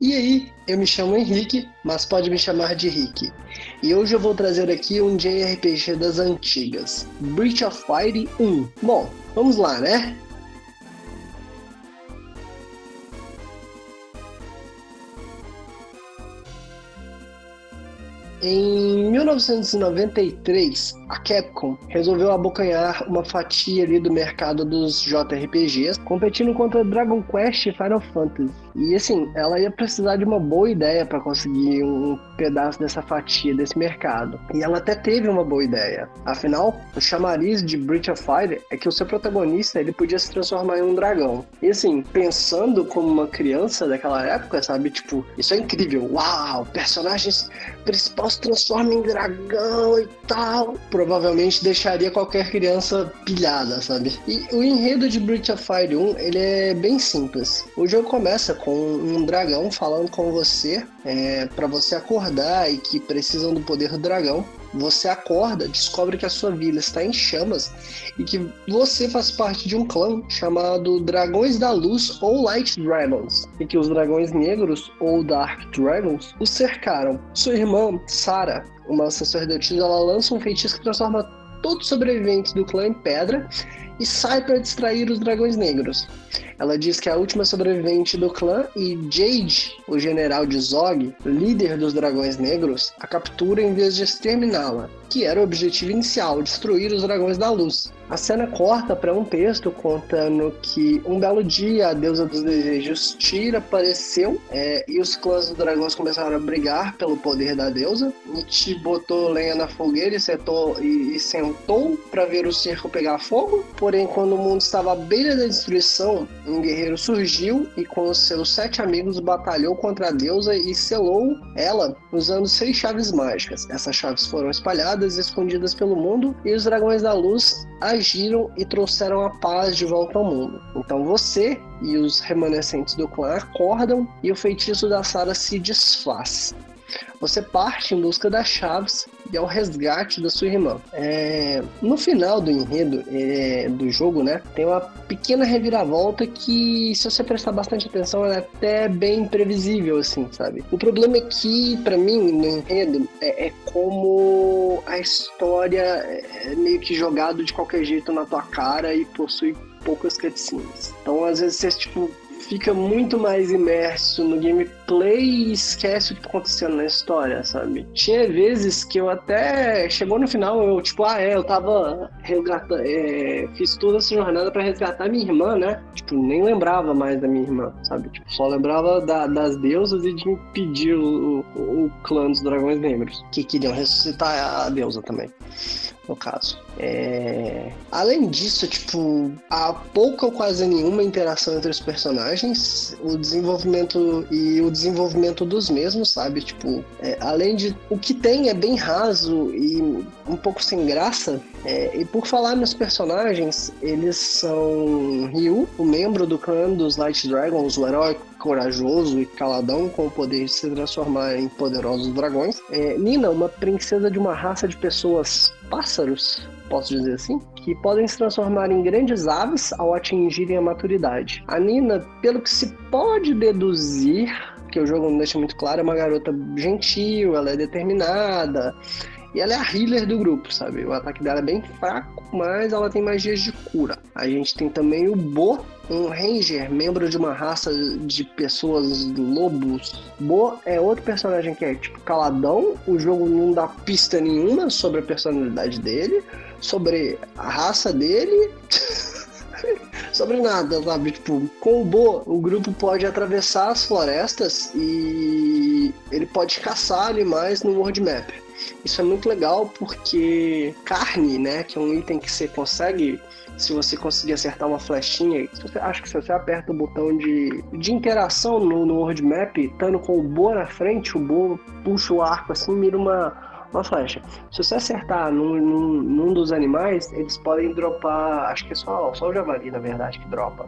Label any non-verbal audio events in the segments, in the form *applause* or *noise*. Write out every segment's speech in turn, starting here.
E aí, eu me chamo Henrique, mas pode me chamar de Rick. E hoje eu vou trazer aqui um JRPG das antigas, Breach of Fire 1. Bom, vamos lá, né? Em 1993, a Capcom resolveu abocanhar uma fatia ali do mercado dos JRPGs, competindo contra Dragon Quest e Final Fantasy. E assim, ela ia precisar de uma boa ideia para conseguir um pedaço dessa fatia desse mercado. E ela até teve uma boa ideia. Afinal, o chamariz de Breath of Fire é que o seu protagonista ele podia se transformar em um dragão. E assim, pensando como uma criança daquela época, sabe? Tipo, isso é incrível. Uau, personagens principal se transforma em dragão e tal. Provavelmente deixaria qualquer criança pilhada, sabe? E o enredo de Breath of Fire 1, ele é bem simples. O jogo começa com um dragão falando com você é, para você acordar e que precisam do poder do dragão. Você acorda, descobre que a sua vila está em chamas e que você faz parte de um clã chamado Dragões da Luz ou Light Dragons, e que os dragões negros ou Dark Dragons os cercaram. Sua irmã, Sarah, uma sacerdotisa, ela lança um feitiço que transforma todos os sobreviventes do clã em pedra e sai para distrair os dragões negros. Ela diz que é a última sobrevivente do clã e Jade, o general de Zog, líder dos dragões negros, a captura em vez de exterminá-la, que era o objetivo inicial, destruir os dragões da luz. A cena corta para um texto contando que um belo dia a deusa dos desejos Tira apareceu é, e os clãs dos dragões começaram a brigar pelo poder da deusa. Nietzsche botou lenha na fogueira e, sentou, e, e sentou para ver o cerco pegar fogo. Porém, quando o mundo estava à beira da destruição, um guerreiro surgiu e com seus sete amigos batalhou contra a deusa e selou ela usando seis chaves mágicas. Essas chaves foram espalhadas e escondidas pelo mundo e os dragões da luz agiram e trouxeram a paz de volta ao mundo. Então você e os remanescentes do clã acordam e o feitiço da Sara se desfaz. Você parte em busca das chaves e ao resgate da sua irmã. É, no final do enredo é, do jogo, né, tem uma pequena reviravolta que, se você prestar bastante atenção, é até bem previsível, assim, sabe? O problema é que, para mim, no enredo, é, é, como a história é meio que jogado de qualquer jeito na tua cara e possui poucas cutscenes. Então, às vezes, você, tipo, fica muito mais imerso no gameplay e esquece o que tá acontecendo na história, sabe? Tinha vezes que eu até. Chegou no final, eu, tipo, ah, é, eu tava resgatando. É, fiz toda essa jornada para resgatar minha irmã, né? Tipo, nem lembrava mais da minha irmã, sabe? Tipo, só lembrava da, das deusas e de impedir o, o, o clã dos dragões negros, que queriam ressuscitar a deusa também no caso. É... Além disso, tipo, há pouca ou quase nenhuma interação entre os personagens, o desenvolvimento e o desenvolvimento dos mesmos, sabe? Tipo, é, além de o que tem é bem raso e um pouco sem graça. É, e por falar nos personagens, eles são Ryu, o membro do clã dos Light Dragons, o herói corajoso e caladão com o poder de se transformar em poderosos dragões. É, Nina, uma princesa de uma raça de pessoas pássaros, posso dizer assim, que podem se transformar em grandes aves ao atingirem a maturidade. A Nina, pelo que se pode deduzir, que o jogo não deixa muito claro, é uma garota gentil, ela é determinada, e ela é a healer do grupo, sabe? O ataque dela é bem fraco, mas ela tem magias de cura. A gente tem também o Bo, um ranger, membro de uma raça de pessoas lobos. Bo é outro personagem que é tipo caladão, o jogo não dá pista nenhuma sobre a personalidade dele, sobre a raça dele. *laughs* *laughs* sobre nada, sabe? Tipo, com o Bo, o grupo pode atravessar as florestas e ele pode caçar animais no world map. Isso é muito legal porque carne, né, que é um item que você consegue se você conseguir acertar uma flechinha, você, acho que se você aperta o botão de, de interação no, no World Map, estando com o Boa na frente, o Boa puxa o arco assim mira uma, uma flecha. Se você acertar num, num, num, dos animais, eles podem dropar, acho que é só, só o javali, na verdade, que dropa.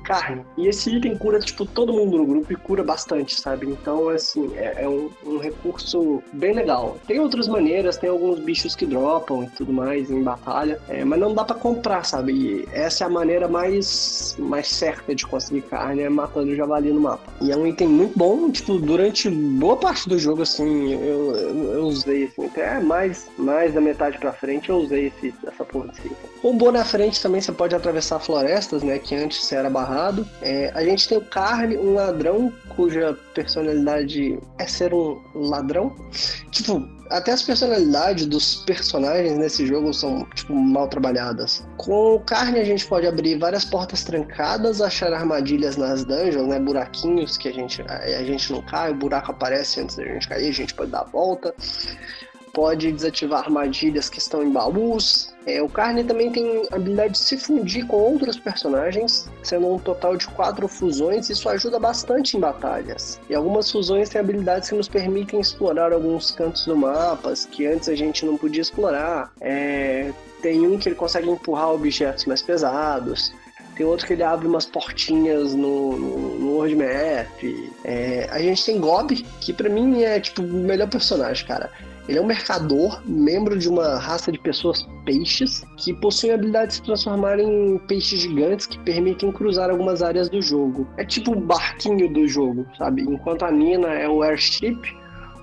Carne. E esse item cura, tipo, todo mundo no grupo e cura bastante, sabe? Então, assim, é, é um, um, recurso bem legal. Tem outras maneiras, tem alguns bichos que dropam e tudo mais em batalha, é, mas não dá para comprar, sabe? E essa é a maneira mais, mais certa de conseguir carne, é matando o javali no mapa. E é um item muito bom, tipo, durante boa parte do jogo, assim, eu, eu, eu usei, assim, até mais, mais da metade pra frente eu usei esse, essa porra desse item. Com o na frente também você pode atravessar florestas, né? Que antes era barrado. É, a gente tem o Carne, um ladrão cuja personalidade é ser um ladrão. Tipo, até as personalidades dos personagens nesse jogo são, tipo, mal trabalhadas. Com o Carne a gente pode abrir várias portas trancadas, achar armadilhas nas dungeons, né? Buraquinhos que a gente, a gente não cai, o buraco aparece antes da gente cair, a gente pode dar a volta pode desativar armadilhas que estão em baús. É, o Carne também tem a habilidade de se fundir com outros personagens, sendo um total de quatro fusões. Isso ajuda bastante em batalhas. E algumas fusões têm habilidades que nos permitem explorar alguns cantos do mapa que antes a gente não podia explorar. É, tem um que ele consegue empurrar objetos mais pesados. Tem outro que ele abre umas portinhas no, no, no World Map. É, a gente tem Gob, que para mim é tipo o melhor personagem, cara. Ele é um mercador, membro de uma raça de pessoas peixes, que possuem a habilidade de se transformar em peixes gigantes que permitem cruzar algumas áreas do jogo. É tipo o barquinho do jogo, sabe? Enquanto a Nina é o airship,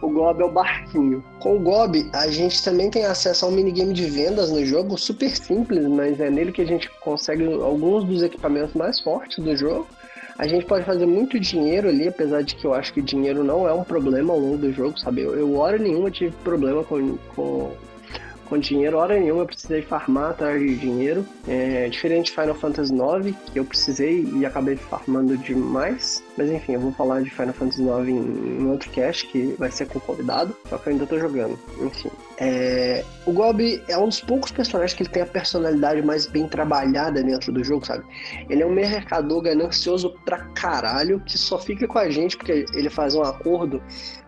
o Gob é o barquinho. Com o Gob, a gente também tem acesso a um minigame de vendas no jogo, super simples, mas é nele que a gente consegue alguns dos equipamentos mais fortes do jogo. A gente pode fazer muito dinheiro ali, apesar de que eu acho que dinheiro não é um problema ao longo do jogo, sabe? Eu, eu hora nenhuma tive problema com, com com dinheiro, hora nenhuma eu precisei farmar atrás de dinheiro. É, diferente de Final Fantasy IX, que eu precisei e acabei farmando demais. Mas enfim, eu vou falar de Final Fantasy IX em, em outro cast, que vai ser com convidado, só que eu ainda tô jogando. Enfim. É, o Gob é um dos poucos personagens que ele tem a personalidade mais bem trabalhada dentro do jogo, sabe? Ele é um mercador ganancioso pra caralho, que só fica com a gente porque ele faz um acordo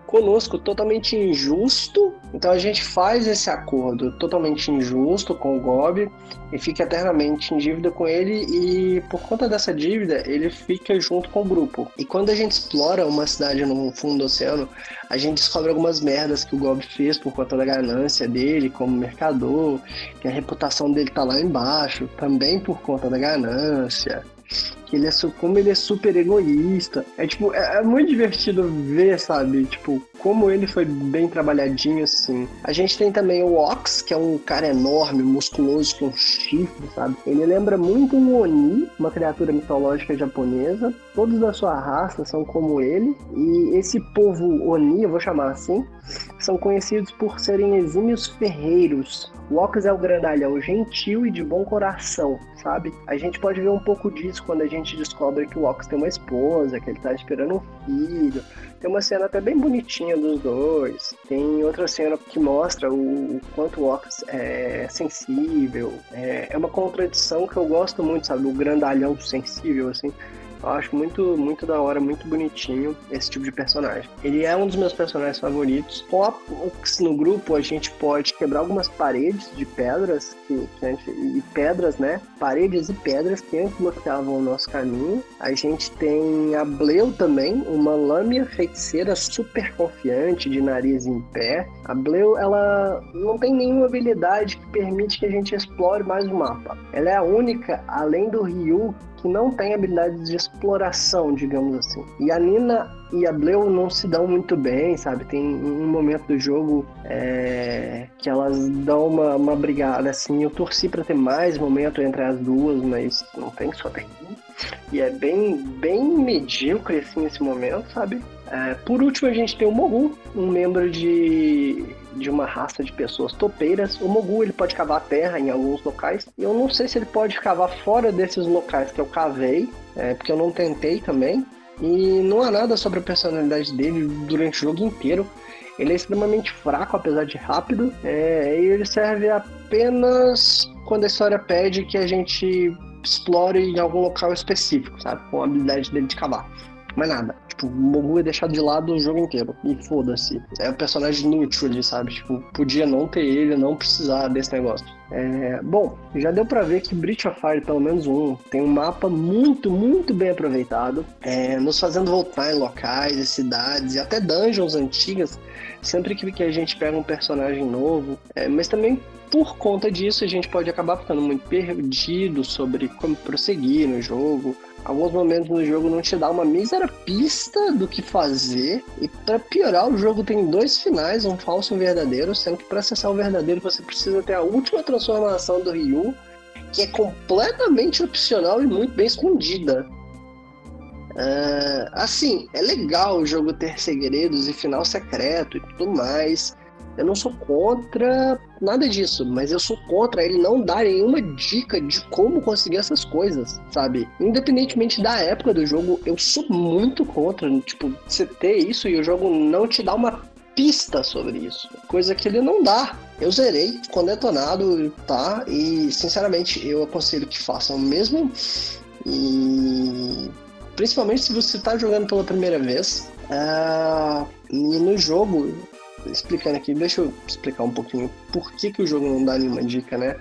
conosco totalmente injusto. Então a gente faz esse acordo totalmente injusto com o Gob e fica eternamente em dívida com ele e por conta dessa dívida ele fica junto com o grupo. E quando a gente explora uma cidade no fundo do oceano, a gente descobre algumas merdas que o Gob fez por conta da ganância dele como mercador, que a reputação dele tá lá embaixo, também por conta da ganância que ele é como ele é super egoísta. É tipo, é, é, muito divertido ver, sabe? Tipo, como ele foi bem trabalhadinho assim. A gente tem também o Ox, que é um cara enorme, musculoso com chifre, sabe? Ele lembra muito um Oni, uma criatura mitológica japonesa. Todos da sua raça são como ele. E esse povo Oni, eu vou chamar assim, são conhecidos por serem exímios ferreiros. Ox é o grandalhão gentil e de bom coração, sabe? A gente pode ver um pouco disso quando a gente descobre que o Ox tem uma esposa, que ele tá esperando um filho. Tem uma cena até bem bonitinha dos dois. Tem outra cena que mostra o, o quanto o Ox é sensível. É, é uma contradição que eu gosto muito, sabe? O grandalhão sensível, assim. Eu acho muito, muito da hora, muito bonitinho esse tipo de personagem. Ele é um dos meus personagens favoritos. No grupo, a gente pode quebrar algumas paredes de pedras que, que e pedras, né? Paredes e pedras que antes bloqueavam o nosso caminho. A gente tem a Bleu também, uma lâmina feiticeira super confiante, de nariz em pé. A Bleu, ela não tem nenhuma habilidade que permite que a gente explore mais o mapa. Ela é a única, além do Ryu, que não tem habilidades de exploração, digamos assim. E a Nina e a Bleu não se dão muito bem, sabe? Tem um momento do jogo é, que elas dão uma, uma brigada assim. Eu torci para ter mais momento entre as duas, mas não tem, só tem um. E é bem, bem medíocre assim esse momento, sabe? É, por último, a gente tem o Mogu, um membro de de uma raça de pessoas topeiras. O Mogu ele pode cavar terra em alguns locais. Eu não sei se ele pode cavar fora desses locais que eu cavei, é, porque eu não tentei também. E não há nada sobre a personalidade dele durante o jogo inteiro. Ele é extremamente fraco, apesar de rápido. É, e ele serve apenas quando a história pede que a gente explore em algum local específico, sabe? Com a habilidade dele de cavar. Mais nada. Tipo, o Mogu é deixado de lado o jogo inteiro. E foda-se. É um personagem inútil ali, sabe? Tipo, podia não ter ele, não precisar desse negócio. É, bom, já deu para ver que Breach of Fire, pelo menos um, tem um mapa muito, muito bem aproveitado, é, nos fazendo voltar em locais e cidades e até dungeons antigas, sempre que, a gente pega um personagem novo, é, mas também por conta disso a gente pode acabar ficando muito perdido sobre como prosseguir no jogo, alguns momentos no jogo não te dá uma mísera pista do que fazer. E para piorar, o jogo tem dois finais, um falso e um verdadeiro, sendo que para acessar o verdadeiro você precisa ter a última transformação do Ryu, que é completamente opcional e muito bem escondida. Uh, assim, é legal o jogo ter segredos e final secreto e tudo mais, eu não sou contra nada disso, mas eu sou contra ele não dar nenhuma dica de como conseguir essas coisas, sabe? Independentemente da época do jogo, eu sou muito contra, tipo, você ter isso e o jogo não te dá uma pista sobre isso, coisa que ele não dá. Eu zerei com detonado, tá? E sinceramente, eu aconselho que façam o mesmo. E principalmente se você está jogando pela primeira vez. Uh, e no jogo, explicando aqui, deixa eu explicar um pouquinho por que, que o jogo não dá nenhuma dica, né?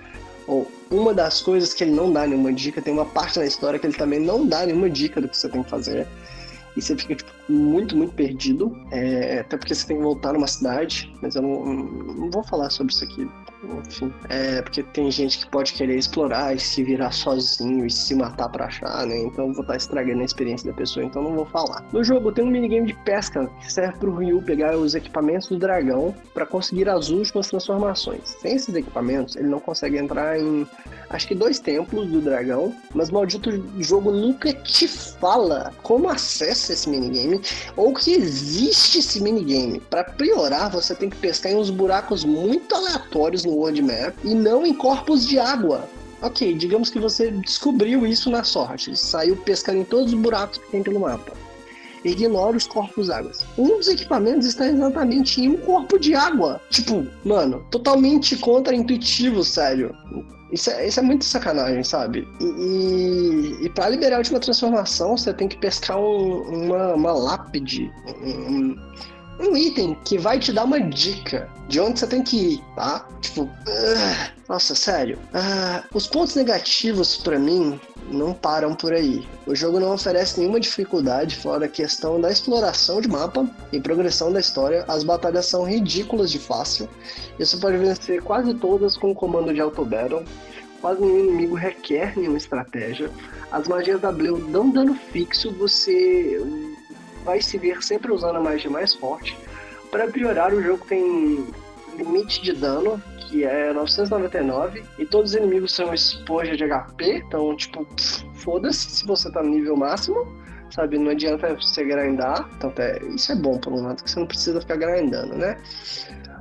Ou uma das coisas que ele não dá nenhuma dica, tem uma parte na história que ele também não dá nenhuma dica do que você tem que fazer. E você fica tipo, muito, muito perdido. É, até porque você tem que voltar numa cidade, mas eu não, não vou falar sobre isso aqui enfim, é porque tem gente que pode querer explorar e se virar sozinho e se matar para achar, né? Então vou estar estragando a experiência da pessoa, então não vou falar. No jogo tem um minigame de pesca que serve pro Ryu pegar os equipamentos do dragão para conseguir as últimas transformações. Sem esses equipamentos, ele não consegue entrar em acho que dois templos do dragão, mas maldito jogo nunca te fala como acessa esse minigame ou que existe esse minigame. Para piorar, você tem que pescar em uns buracos muito aleatórios no World Map e não em corpos de água. Ok, digamos que você descobriu isso na sorte, saiu pescando em todos os buracos que tem pelo mapa. Ignora os corpos d'água. Um dos equipamentos está exatamente em um corpo de água. Tipo, mano, totalmente contra-intuitivo, sério. Isso é, isso é muito sacanagem, sabe? E, e, e para liberar a última transformação, você tem que pescar um, uma, uma lápide, um, um item que vai te dar uma dica de onde você tem que ir, tá? Tipo, uh, nossa, sério. Uh, os pontos negativos para mim não param por aí. O jogo não oferece nenhuma dificuldade fora a questão da exploração de mapa e progressão da história. As batalhas são ridículas de fácil. E você pode vencer quase todas com o comando de auto battle. Quase nenhum inimigo requer nenhuma estratégia. As magias da Bleu dão dano fixo, você vai se ver sempre usando a magia mais forte. Para piorar, o jogo tem limite de dano, que é 999, e todos os inimigos são espoja de HP, então, tipo, foda-se se você tá no nível máximo, sabe? Não adianta você grindar, então é, isso é bom, por um lado, que você não precisa ficar grindando, né?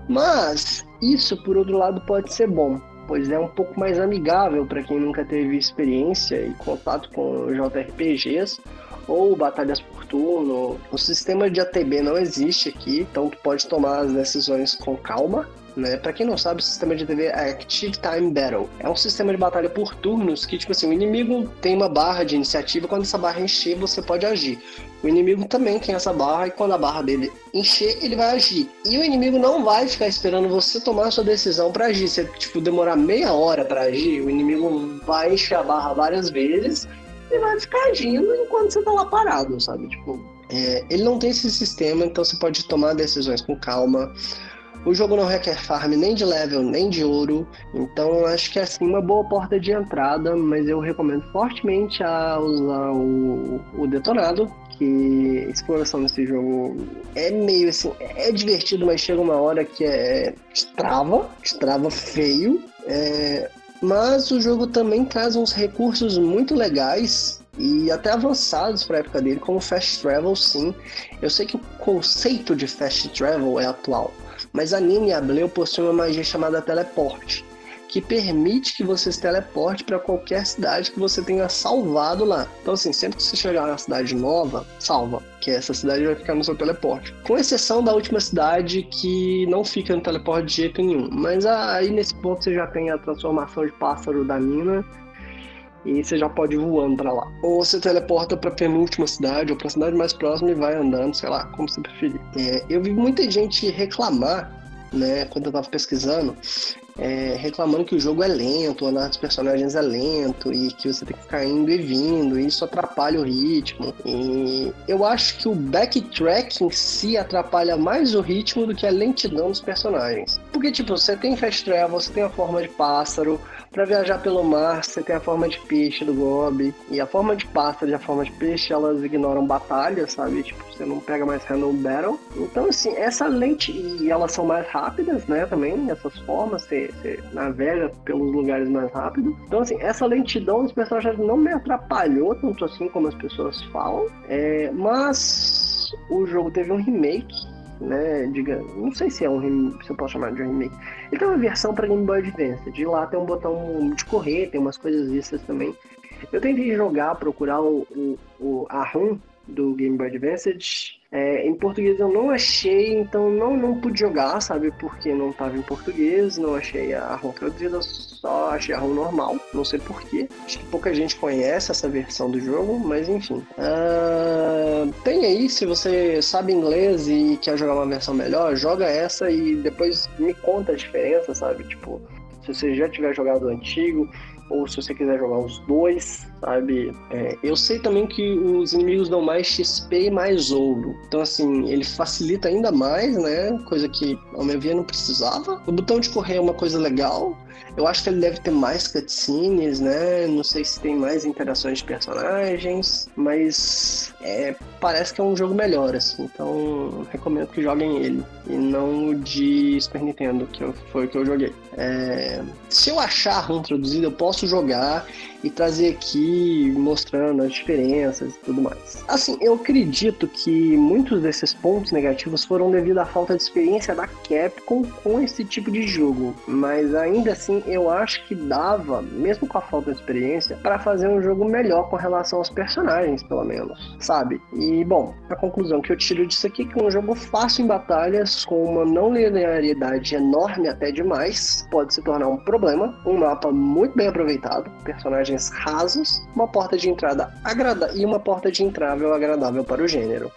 Mas, isso, por outro lado, pode ser bom, pois é um pouco mais amigável para quem nunca teve experiência e contato com JRPGs, ou batalhas por turno. O sistema de ATB não existe aqui, então tu pode tomar as decisões com calma. Né? Para quem não sabe, o sistema de ATB é Active Time Battle. É um sistema de batalha por turnos que, tipo assim, o inimigo tem uma barra de iniciativa, quando essa barra encher, você pode agir. O inimigo também tem essa barra e quando a barra dele encher, ele vai agir. E o inimigo não vai ficar esperando você tomar sua decisão para agir. Se tipo demorar meia hora para agir, o inimigo vai encher a barra várias vezes e vai ficar agindo enquanto você tá lá parado, sabe? Tipo, é, ele não tem esse sistema, então você pode tomar decisões com calma. O jogo não requer farm nem de level, nem de ouro, então acho que é assim uma boa porta de entrada, mas eu recomendo fortemente a usar o, o detonado, que a exploração desse jogo é meio assim, é divertido, mas chega uma hora que é te trava, te trava feio. É, mas o jogo também traz uns recursos muito legais e até avançados para a época dele, como fast travel, sim. Eu sei que o conceito de fast travel é atual, mas a Nina e a Bleu possuem uma magia chamada teleporte que permite que você se teleporte para qualquer cidade que você tenha salvado lá. Então, assim, sempre que você chegar na cidade nova, salva, que essa cidade vai ficar no seu teleporte. Com exceção da última cidade que não fica no teleporte de jeito nenhum. Mas aí nesse ponto você já tem a transformação de pássaro da mina. e você já pode ir voando pra lá. Ou você teleporta pra penúltima cidade, ou pra cidade mais próxima e vai andando, sei lá, como você preferir. É, eu vi muita gente reclamar né, quando eu tava pesquisando, é, reclamando que o jogo é lento, o andar dos personagens é lento e que você tem que ficar indo e vindo, e isso atrapalha o ritmo. E eu acho que o backtrack em si atrapalha mais o ritmo do que a lentidão dos personagens. Porque, tipo, você tem fast travel, você tem a forma de pássaro, para viajar pelo mar, você tem a forma de peixe do Gobi. E a forma de pássaro e a forma de peixe, elas ignoram batalha, sabe? Tipo, você não pega mais random battle. Então, assim, essa lente. E elas são mais rápidas, né? Também, essas formas, você, você navega pelos lugares mais rápido. Então, assim, essa lentidão dos personagens não me atrapalhou tanto assim como as pessoas falam. É, mas o jogo teve um remake né? Diga, não sei se é um se eu posso chamar de um remake. Ele tem uma versão para Game Boy Advance. De lá tem um botão de correr, tem umas coisas vistas também. Eu tentei jogar, procurar o, o, o a ROM do Game Boy Advance é, em português eu não achei, então não, não pude jogar, sabe? Porque não estava em português, não achei a ROM traduzida, só achei a ROM normal, não sei porquê. Acho que pouca gente conhece essa versão do jogo, mas enfim. Uh, tem aí, se você sabe inglês e quer jogar uma versão melhor, joga essa e depois me conta a diferença, sabe? Tipo, se você já tiver jogado o antigo, ou se você quiser jogar os dois, sabe? É, eu sei também que os inimigos dão mais XP e mais ouro. Então, assim, ele facilita ainda mais, né? Coisa que ao meu ver não precisava. O botão de correr é uma coisa legal. Eu acho que ele deve ter mais cutscenes, né? Não sei se tem mais interações de personagens, mas é, parece que é um jogo melhor, assim. Então, recomendo que joguem ele. E não o de Super Nintendo, que foi o que eu joguei. É, se eu achar um introduzido, eu posso jogar e trazer aqui mostrando as diferenças e tudo mais. Assim, eu acredito que muitos desses pontos negativos foram devido à falta de experiência da Capcom com esse tipo de jogo, mas ainda assim eu acho que dava, mesmo com a falta de experiência, para fazer um jogo melhor com relação aos personagens, pelo menos, sabe? E bom, a conclusão que eu tiro disso aqui é que um jogo fácil em batalhas, com uma não linearidade enorme até demais, pode se tornar um problema. Um mapa muito bem aproveitado, personagens personagens rasos, uma porta de entrada agradável e uma porta de entrada agradável para o gênero.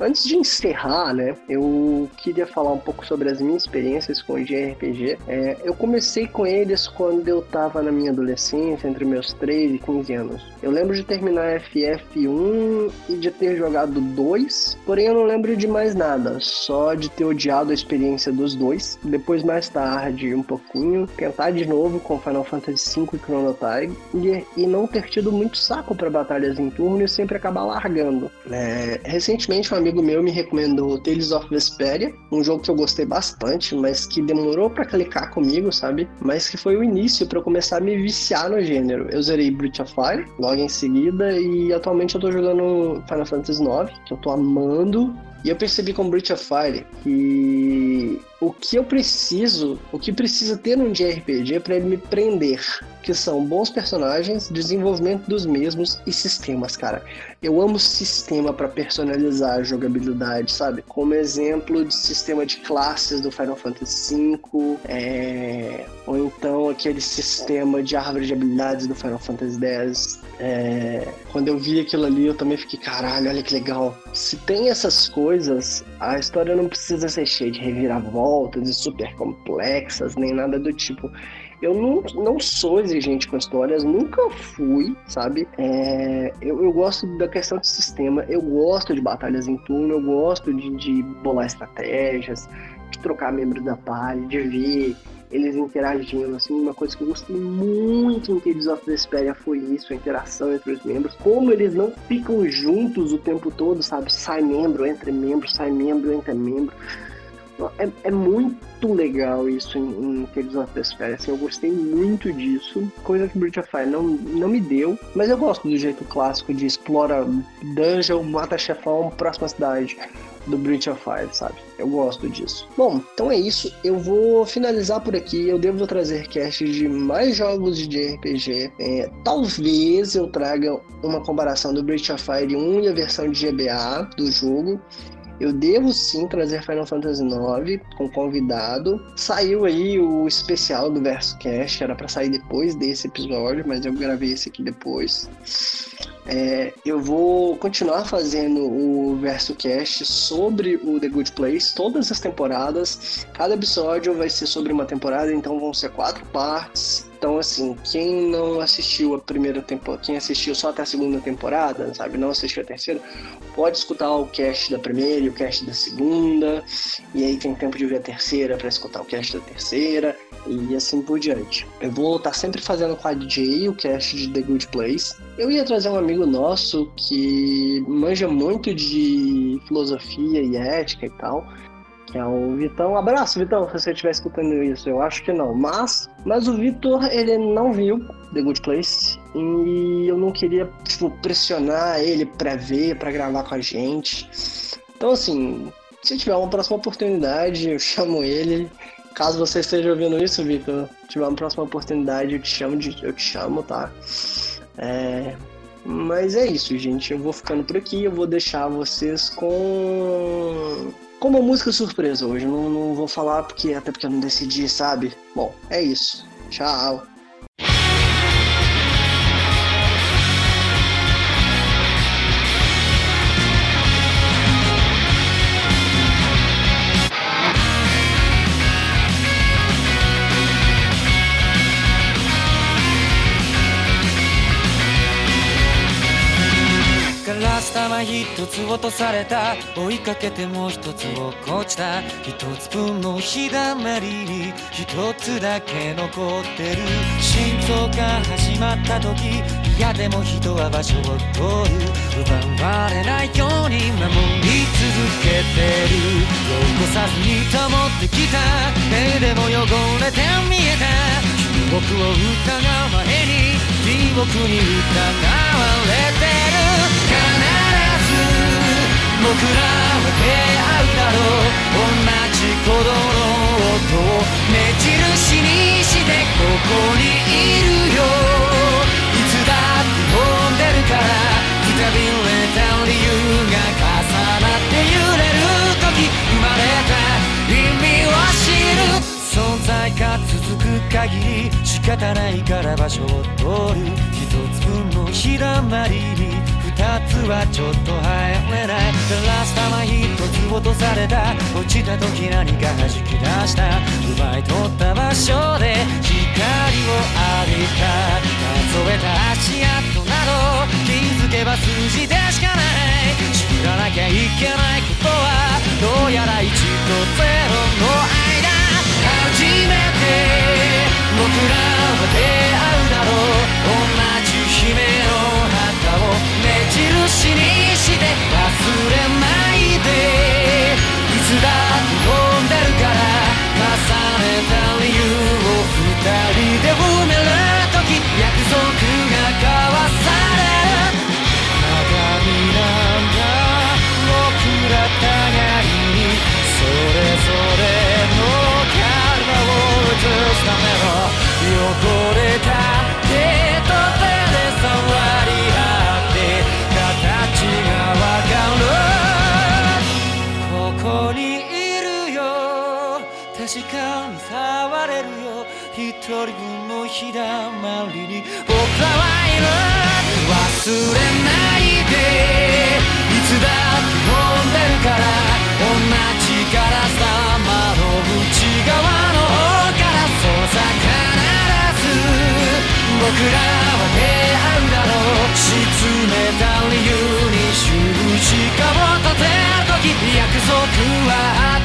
Antes de encerrar, né, eu queria falar um pouco sobre as minhas experiências com o JRPG. É, eu comecei com eles quando eu estava na minha adolescência, entre meus 3 e 15 anos. Eu lembro de terminar FF1 e de ter jogado dois, porém eu não lembro de mais nada, só de ter odiado a experiência dos dois. Depois, mais tarde, um pouquinho, tentar de novo com Final Fantasy V e Chrono Trigger e não ter tido muito saco para batalhas em turno e sempre acabar largando. É, recentemente, uma amigo meu me recomendou Tales of Vesperia, um jogo que eu gostei bastante, mas que demorou para clicar comigo, sabe? Mas que foi o início para eu começar a me viciar no gênero. Eu zerei Breath of Fire logo em seguida e atualmente eu tô jogando Final Fantasy IX, que eu tô amando. E eu percebi com Breath of Fire que o que eu preciso, o que precisa ter num JRPG é para ele me prender, que são bons personagens, desenvolvimento dos mesmos e sistemas, cara. Eu amo sistema para personalizar a jogabilidade, sabe? Como exemplo de sistema de classes do Final Fantasy V, é... ou então aquele sistema de árvore de habilidades do Final Fantasy X. É... Quando eu vi aquilo ali, eu também fiquei, caralho, olha que legal. Se tem essas coisas, a história não precisa ser cheia de reviravolta voltas e super complexas, nem nada do tipo. Eu não, não sou exigente com histórias, nunca fui, sabe? É, eu, eu gosto da questão de sistema, eu gosto de batalhas em turno, eu gosto de, de bolar estratégias, de trocar membros da party, de ver eles interagindo, assim, uma coisa que eu gostei muito em Tales of Vesperia foi isso, a interação entre os membros, como eles não ficam juntos o tempo todo, sabe? Sai membro, entra membro, sai membro, entra membro. É, é muito legal isso em, em Tales of Vesperia, assim, eu gostei muito disso, coisa que Breath of Fire não, não me deu, mas eu gosto do jeito clássico de explora dungeon, mata chefão, próxima cidade do Breach of Fire, sabe? Eu gosto disso. Bom, então é isso. Eu vou finalizar por aqui. Eu devo trazer cast de mais jogos de RPG. É, talvez eu traga uma comparação do Breach of Fire 1 e a versão de GBA do jogo. Eu devo sim trazer Final Fantasy IX com convidado. Saiu aí o especial do Verso Cast, era para sair depois desse episódio, mas eu gravei esse aqui depois. É, eu vou continuar fazendo o Verso Cast sobre o The Good Place, todas as temporadas. Cada episódio vai ser sobre uma temporada, então vão ser quatro partes. Então, assim, quem não assistiu a primeira temporada, quem assistiu só até a segunda temporada, sabe, não assistiu a terceira, pode escutar o cast da primeira e o cast da segunda, e aí tem tempo de ver a terceira para escutar o cast da terceira, e assim por diante. Eu vou estar tá sempre fazendo com a DJ o cast de The Good Place. Eu ia trazer um amigo nosso que manja muito de filosofia e ética e tal, que é o Vitão. Um abraço, Vitão, se você estiver escutando isso. Eu acho que não. Mas, mas o Vitor, ele não viu The Good Place. E eu não queria, tipo, pressionar ele pra ver, pra gravar com a gente. Então, assim, se tiver uma próxima oportunidade, eu chamo ele. Caso você esteja ouvindo isso, Vitor, tiver uma próxima oportunidade, eu te chamo, de, eu te chamo, tá? É, mas é isso, gente. Eu vou ficando por aqui. Eu vou deixar vocês com com uma música surpresa hoje. Não, não vou falar porque até porque eu não decidi, sabe? Bom, é isso. Tchau. 一つ落とされた。追いかけても一つ落っこちた。一つ分の日だまりに。一つだけ残ってる。心臓が始まった時。嫌でも人は場所を取る。奪われないように守り続けてる。汚さずに保ってきた。目でも汚れて見えた。僕を疑う前に。地獄に疑われて。僕らは出会うだろう同じ鼓動の音を目印にしてここにいるよいつだって飛んでるからくたびれた理由が重なって揺れる時生まれた意味を知る存在が続く限り仕方ないから場所を取る一つ分の日だまりにつはちょっと入れない。ラスタは一つ落とされた。落ちた時何か弾き出した。奪い取った場所で光を浴びた。数えた足跡など。気づけば数字でしかない。知らなきゃいけないことは。どうやら1と0の間。初めて僕らは出会うだろう。同じ姫の印にして忘れらは出会うだろう。沈めた理由に終止符を立てる時約束は